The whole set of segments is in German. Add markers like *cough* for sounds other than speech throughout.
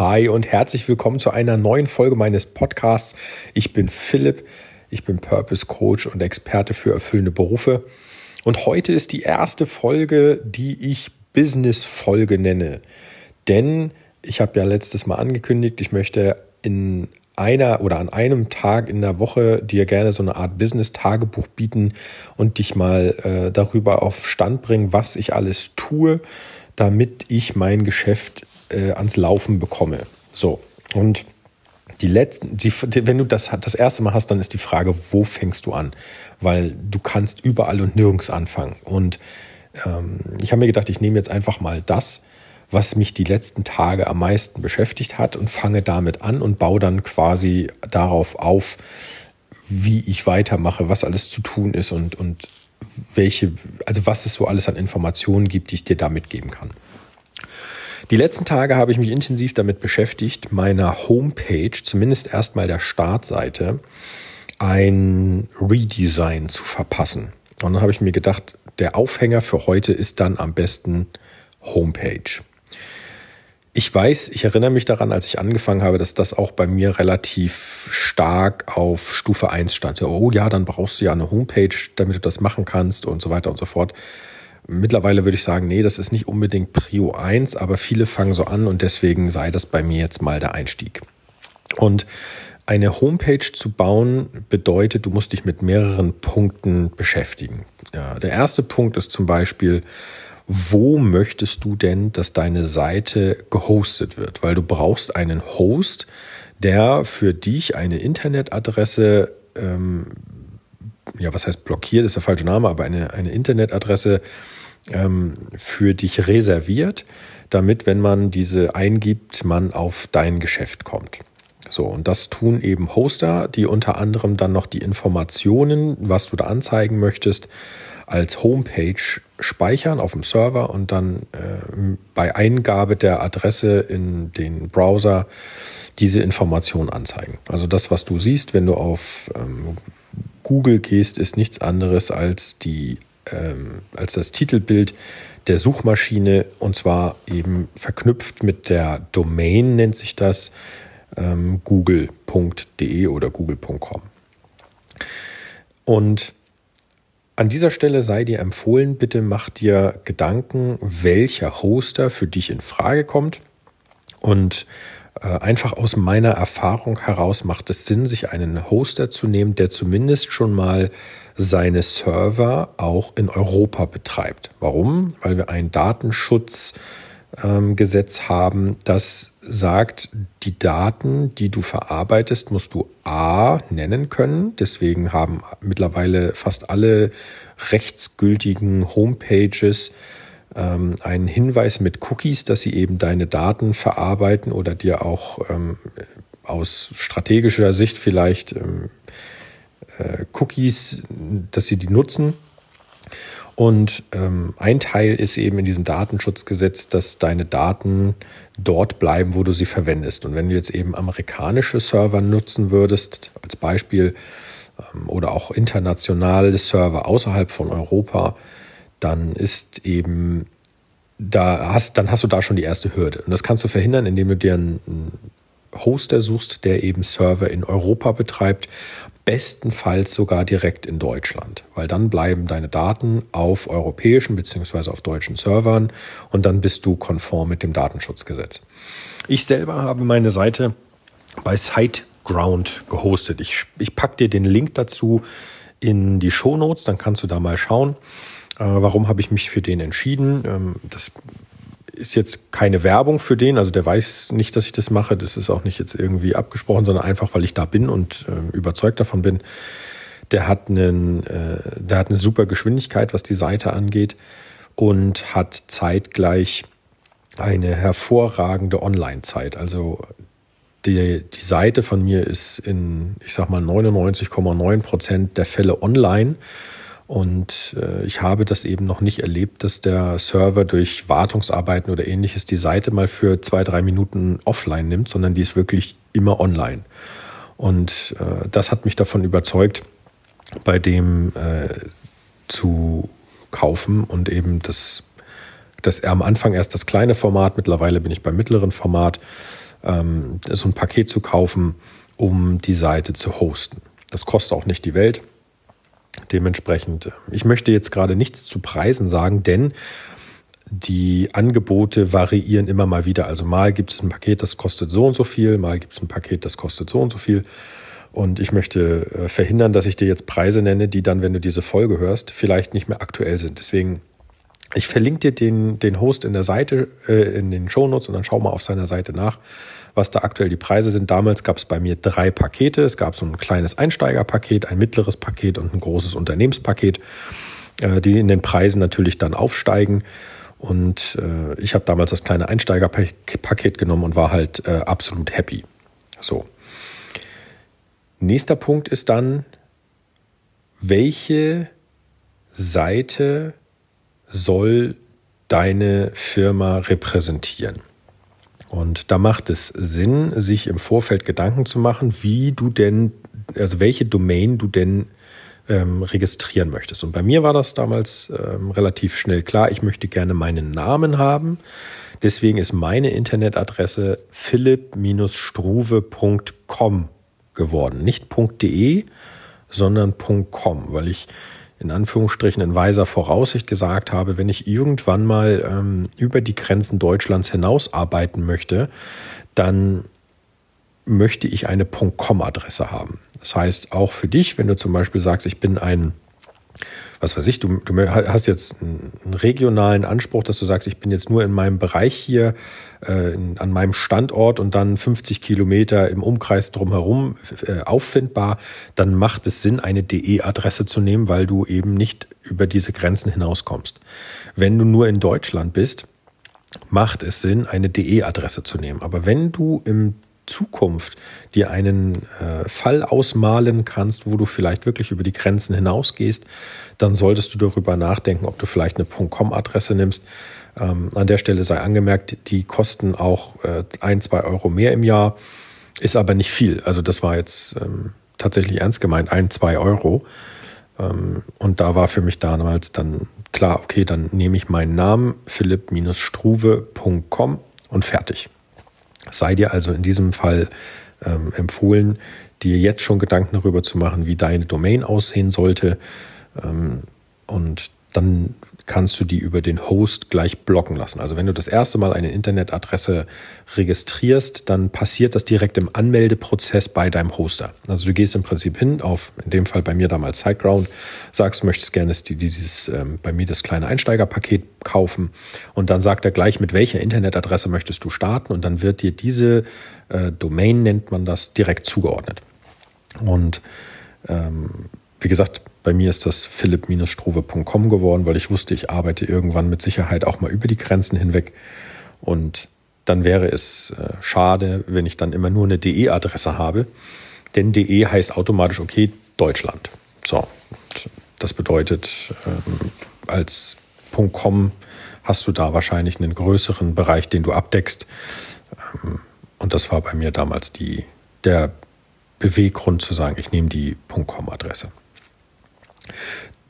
Hi und herzlich willkommen zu einer neuen Folge meines Podcasts. Ich bin Philipp, ich bin Purpose Coach und Experte für erfüllende Berufe. Und heute ist die erste Folge, die ich Business-Folge nenne. Denn ich habe ja letztes Mal angekündigt, ich möchte in einer oder an einem Tag in der Woche dir gerne so eine Art Business-Tagebuch bieten und dich mal äh, darüber auf Stand bringen, was ich alles tue, damit ich mein Geschäft äh, ans Laufen bekomme. So, und die letzten, die, wenn du das das erste Mal hast, dann ist die Frage, wo fängst du an? Weil du kannst überall und nirgends anfangen. Und ähm, ich habe mir gedacht, ich nehme jetzt einfach mal das, was mich die letzten Tage am meisten beschäftigt hat und fange damit an und baue dann quasi darauf auf, wie ich weitermache, was alles zu tun ist und, und welche, also was es so alles an Informationen gibt, die ich dir da mitgeben kann. Die letzten Tage habe ich mich intensiv damit beschäftigt, meiner Homepage, zumindest erstmal der Startseite, ein Redesign zu verpassen. Und dann habe ich mir gedacht, der Aufhänger für heute ist dann am besten Homepage. Ich weiß, ich erinnere mich daran, als ich angefangen habe, dass das auch bei mir relativ stark auf Stufe 1 stand. Oh ja, dann brauchst du ja eine Homepage, damit du das machen kannst und so weiter und so fort. Mittlerweile würde ich sagen, nee, das ist nicht unbedingt Prio 1, aber viele fangen so an und deswegen sei das bei mir jetzt mal der Einstieg. Und eine Homepage zu bauen bedeutet, du musst dich mit mehreren Punkten beschäftigen. Ja, der erste Punkt ist zum Beispiel, wo möchtest du denn, dass deine Seite gehostet wird? Weil du brauchst einen Host, der für dich eine Internetadresse, ähm, ja, was heißt blockiert, ist der falsche Name, aber eine, eine Internetadresse ähm, für dich reserviert, damit, wenn man diese eingibt, man auf dein Geschäft kommt. So, und das tun eben Hoster, die unter anderem dann noch die Informationen, was du da anzeigen möchtest, als Homepage speichern auf dem Server und dann äh, bei Eingabe der Adresse in den Browser diese Information anzeigen. Also das, was du siehst, wenn du auf ähm, Google gehst, ist nichts anderes als die ähm, als das Titelbild der Suchmaschine und zwar eben verknüpft mit der Domain nennt sich das ähm, google.de oder google.com. Und an dieser Stelle sei dir empfohlen, bitte mach dir Gedanken, welcher Hoster für dich in Frage kommt und einfach aus meiner Erfahrung heraus macht es Sinn, sich einen Hoster zu nehmen, der zumindest schon mal seine Server auch in Europa betreibt. Warum? Weil wir ein Datenschutzgesetz ähm, haben, das sagt, die Daten, die du verarbeitest, musst du A nennen können. Deswegen haben mittlerweile fast alle rechtsgültigen Homepages ähm, einen Hinweis mit Cookies, dass sie eben deine Daten verarbeiten oder dir auch ähm, aus strategischer Sicht vielleicht ähm, äh, Cookies, dass sie die nutzen. Und ähm, ein Teil ist eben in diesem Datenschutzgesetz, dass deine Daten dort bleiben, wo du sie verwendest. Und wenn du jetzt eben amerikanische Server nutzen würdest, als Beispiel, ähm, oder auch internationale Server außerhalb von Europa, dann ist eben da hast, dann hast du da schon die erste Hürde. Und das kannst du verhindern, indem du dir einen Hoster suchst, der eben Server in Europa betreibt, bestenfalls sogar direkt in Deutschland, weil dann bleiben deine Daten auf europäischen beziehungsweise auf deutschen Servern und dann bist du konform mit dem Datenschutzgesetz. Ich selber habe meine Seite bei SiteGround gehostet. Ich, ich packe dir den Link dazu in die Show Notes, dann kannst du da mal schauen. Äh, warum habe ich mich für den entschieden? Ähm, das ist jetzt keine Werbung für den, also der weiß nicht, dass ich das mache. Das ist auch nicht jetzt irgendwie abgesprochen, sondern einfach, weil ich da bin und äh, überzeugt davon bin. Der hat einen, äh, der hat eine super Geschwindigkeit, was die Seite angeht und hat zeitgleich eine hervorragende Online-Zeit. Also die, die Seite von mir ist in, ich sag mal, 99,9 Prozent der Fälle online. Und äh, ich habe das eben noch nicht erlebt, dass der Server durch Wartungsarbeiten oder ähnliches die Seite mal für zwei, drei Minuten offline nimmt, sondern die ist wirklich immer online. Und äh, das hat mich davon überzeugt, bei dem äh, zu kaufen und eben das, das am Anfang erst das kleine Format, mittlerweile bin ich beim mittleren Format ähm, so ein Paket zu kaufen, um die Seite zu hosten. Das kostet auch nicht die Welt. Dementsprechend, äh, ich möchte jetzt gerade nichts zu Preisen sagen, denn die Angebote variieren immer mal wieder. Also mal gibt es ein Paket, das kostet so und so viel, mal gibt es ein Paket, das kostet so und so viel. Und ich möchte äh, verhindern, dass ich dir jetzt Preise nenne, die dann, wenn du diese Folge hörst, vielleicht nicht mehr aktuell sind. Deswegen, ich verlinke dir den, den Host in der Seite, äh, in den Shownotes und dann schau mal auf seiner Seite nach, was da aktuell die Preise sind. Damals gab es bei mir drei Pakete. Es gab so ein kleines Einsteigerpaket, ein mittleres Paket und ein großes Unternehmenspaket, äh, die in den Preisen natürlich dann aufsteigen. Und äh, ich habe damals das kleine Einsteigerpaket genommen und war halt äh, absolut happy. So. Nächster Punkt ist dann, welche Seite soll deine Firma repräsentieren? Und da macht es Sinn, sich im Vorfeld Gedanken zu machen, wie du denn, also welche Domain du denn ähm, registrieren möchtest. Und bei mir war das damals ähm, relativ schnell klar, ich möchte gerne meinen Namen haben. Deswegen ist meine Internetadresse philipp-struve.com geworden. Nicht .de, sondern .com, weil ich in Anführungsstrichen in weiser Voraussicht gesagt habe, wenn ich irgendwann mal ähm, über die Grenzen Deutschlands hinaus arbeiten möchte, dann möchte ich eine .com-Adresse haben. Das heißt, auch für dich, wenn du zum Beispiel sagst, ich bin ein was weiß ich, du, du hast jetzt einen regionalen Anspruch, dass du sagst, ich bin jetzt nur in meinem Bereich hier, äh, an meinem Standort und dann 50 Kilometer im Umkreis drumherum äh, auffindbar, dann macht es Sinn, eine DE-Adresse zu nehmen, weil du eben nicht über diese Grenzen hinauskommst. Wenn du nur in Deutschland bist, macht es Sinn, eine DE-Adresse zu nehmen. Aber wenn du im Zukunft dir einen äh, Fall ausmalen kannst, wo du vielleicht wirklich über die Grenzen hinausgehst, dann solltest du darüber nachdenken, ob du vielleicht eine .com-Adresse nimmst. Ähm, an der Stelle sei angemerkt, die kosten auch äh, ein, zwei Euro mehr im Jahr, ist aber nicht viel. Also das war jetzt ähm, tatsächlich ernst gemeint, ein, zwei Euro. Ähm, und da war für mich damals dann klar, okay, dann nehme ich meinen Namen philipp-struve.com und fertig. Sei dir also in diesem Fall ähm, empfohlen, dir jetzt schon Gedanken darüber zu machen, wie deine Domain aussehen sollte. Ähm, und dann kannst du die über den Host gleich blocken lassen. Also wenn du das erste Mal eine Internetadresse registrierst, dann passiert das direkt im Anmeldeprozess bei deinem Hoster. Also du gehst im Prinzip hin auf, in dem Fall bei mir damals SiteGround, sagst, du möchtest gerne dieses, ähm, bei mir das kleine Einsteigerpaket kaufen und dann sagt er gleich, mit welcher Internetadresse möchtest du starten und dann wird dir diese äh, Domain, nennt man das, direkt zugeordnet. Und ähm, wie gesagt, bei mir ist das philipp-struve.com geworden, weil ich wusste, ich arbeite irgendwann mit Sicherheit auch mal über die Grenzen hinweg. Und dann wäre es äh, schade, wenn ich dann immer nur eine DE-Adresse habe. Denn DE heißt automatisch, okay, Deutschland. So, das bedeutet, ähm, als .com hast du da wahrscheinlich einen größeren Bereich, den du abdeckst. Ähm, und das war bei mir damals die, der Beweggrund zu sagen, ich nehme die .com-Adresse.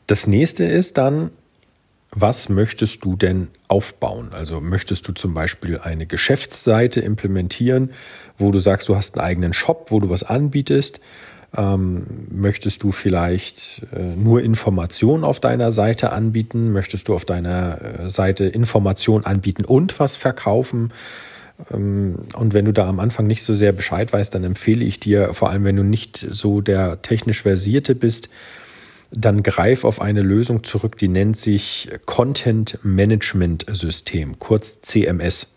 Das nächste ist dann, was möchtest du denn aufbauen? Also möchtest du zum Beispiel eine Geschäftsseite implementieren, wo du sagst, du hast einen eigenen Shop, wo du was anbietest? Ähm, möchtest du vielleicht äh, nur Informationen auf deiner Seite anbieten? Möchtest du auf deiner äh, Seite Informationen anbieten und was verkaufen? Ähm, und wenn du da am Anfang nicht so sehr Bescheid weißt, dann empfehle ich dir, vor allem wenn du nicht so der technisch versierte bist, dann greif auf eine Lösung zurück, die nennt sich Content Management System, kurz CMS.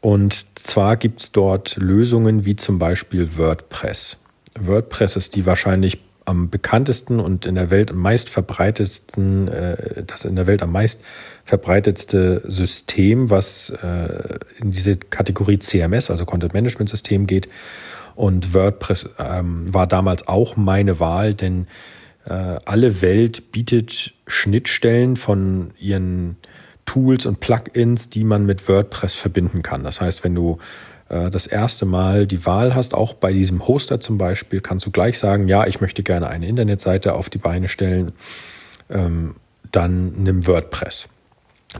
Und zwar gibt es dort Lösungen wie zum Beispiel WordPress. WordPress ist die wahrscheinlich am bekanntesten und in der Welt am meist verbreitetsten, äh, das in der Welt am meist verbreitetste System, was äh, in diese Kategorie CMS, also Content Management System geht. Und WordPress ähm, war damals auch meine Wahl, denn alle Welt bietet Schnittstellen von ihren Tools und Plugins, die man mit WordPress verbinden kann. Das heißt, wenn du äh, das erste Mal die Wahl hast, auch bei diesem Hoster zum Beispiel, kannst du gleich sagen, ja, ich möchte gerne eine Internetseite auf die Beine stellen, ähm, dann nimm WordPress.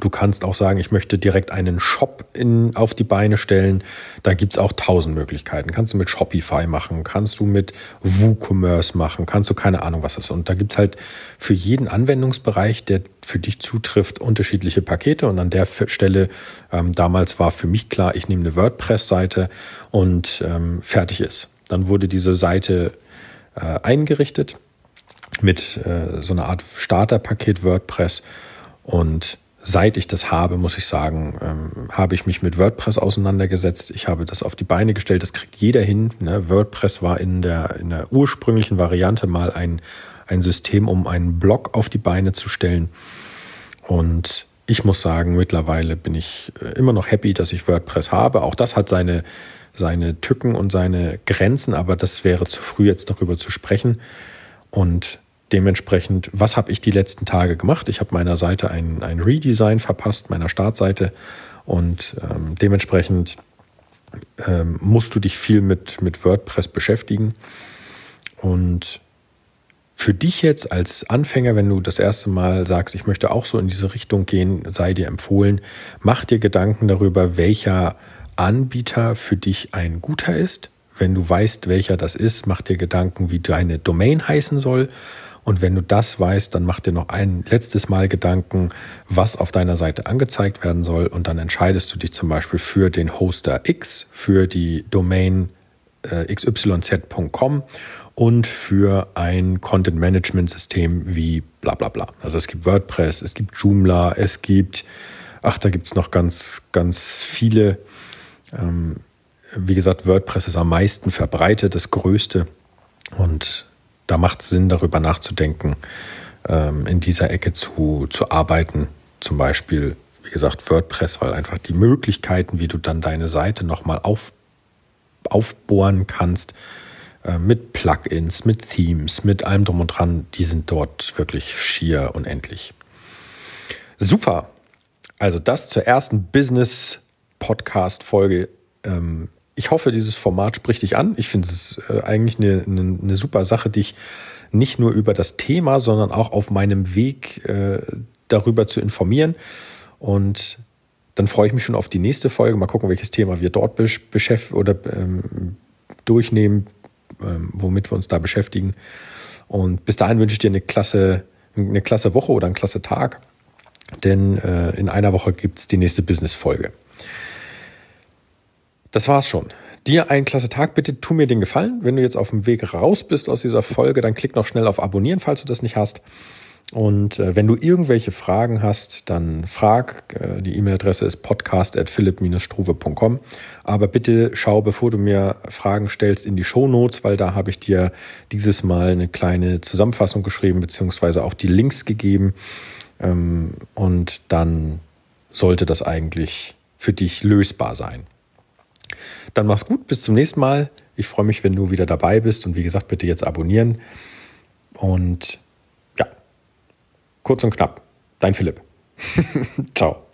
Du kannst auch sagen, ich möchte direkt einen Shop in, auf die Beine stellen. Da gibt's auch tausend Möglichkeiten. Kannst du mit Shopify machen, kannst du mit WooCommerce machen, kannst du keine Ahnung, was das ist. Und da gibt's halt für jeden Anwendungsbereich, der für dich zutrifft, unterschiedliche Pakete. Und an der Stelle, ähm, damals war für mich klar, ich nehme eine WordPress-Seite und ähm, fertig ist. Dann wurde diese Seite äh, eingerichtet mit äh, so einer Art Starterpaket WordPress und seit ich das habe, muss ich sagen, ähm, habe ich mich mit WordPress auseinandergesetzt. Ich habe das auf die Beine gestellt. Das kriegt jeder hin. Ne? WordPress war in der, in der ursprünglichen Variante mal ein, ein System, um einen Blog auf die Beine zu stellen. Und ich muss sagen, mittlerweile bin ich äh, immer noch happy, dass ich WordPress habe. Auch das hat seine, seine Tücken und seine Grenzen, aber das wäre zu früh, jetzt darüber zu sprechen. Und Dementsprechend, was habe ich die letzten Tage gemacht? Ich habe meiner Seite ein, ein Redesign verpasst, meiner Startseite. Und ähm, dementsprechend ähm, musst du dich viel mit, mit WordPress beschäftigen. Und für dich jetzt als Anfänger, wenn du das erste Mal sagst, ich möchte auch so in diese Richtung gehen, sei dir empfohlen, mach dir Gedanken darüber, welcher Anbieter für dich ein guter ist. Wenn du weißt, welcher das ist, mach dir Gedanken, wie deine Domain heißen soll und wenn du das weißt, dann mach dir noch ein letztes Mal Gedanken, was auf deiner Seite angezeigt werden soll. Und dann entscheidest du dich zum Beispiel für den Hoster X, für die Domain äh, xyz.com und für ein Content Management System wie bla bla bla. Also es gibt WordPress, es gibt Joomla, es gibt, ach, da gibt es noch ganz, ganz viele. Ähm, wie gesagt, WordPress ist am meisten verbreitet, das größte. Und da macht es Sinn, darüber nachzudenken, ähm, in dieser Ecke zu, zu arbeiten. Zum Beispiel, wie gesagt, WordPress, weil einfach die Möglichkeiten, wie du dann deine Seite nochmal auf, aufbohren kannst, äh, mit Plugins, mit Themes, mit allem drum und dran, die sind dort wirklich schier unendlich. Super. Also das zur ersten Business-Podcast-Folge ähm, ich hoffe, dieses Format spricht dich an. Ich finde es äh, eigentlich eine, eine, eine, super Sache, dich nicht nur über das Thema, sondern auch auf meinem Weg äh, darüber zu informieren. Und dann freue ich mich schon auf die nächste Folge. Mal gucken, welches Thema wir dort beschäftigen oder ähm, durchnehmen, ähm, womit wir uns da beschäftigen. Und bis dahin wünsche ich dir eine klasse, eine klasse Woche oder einen klasse Tag. Denn äh, in einer Woche gibt es die nächste Business-Folge. Das war's schon. Dir einen klasse Tag. Bitte tu mir den Gefallen. Wenn du jetzt auf dem Weg raus bist aus dieser Folge, dann klick noch schnell auf Abonnieren, falls du das nicht hast. Und äh, wenn du irgendwelche Fragen hast, dann frag. Äh, die E-Mail-Adresse ist podcast.philipp-struve.com. Aber bitte schau, bevor du mir Fragen stellst, in die Show Notes, weil da habe ich dir dieses Mal eine kleine Zusammenfassung geschrieben, beziehungsweise auch die Links gegeben. Ähm, und dann sollte das eigentlich für dich lösbar sein. Dann mach's gut, bis zum nächsten Mal. Ich freue mich, wenn du wieder dabei bist und wie gesagt, bitte jetzt abonnieren. Und ja, kurz und knapp, dein Philipp. *laughs* Ciao.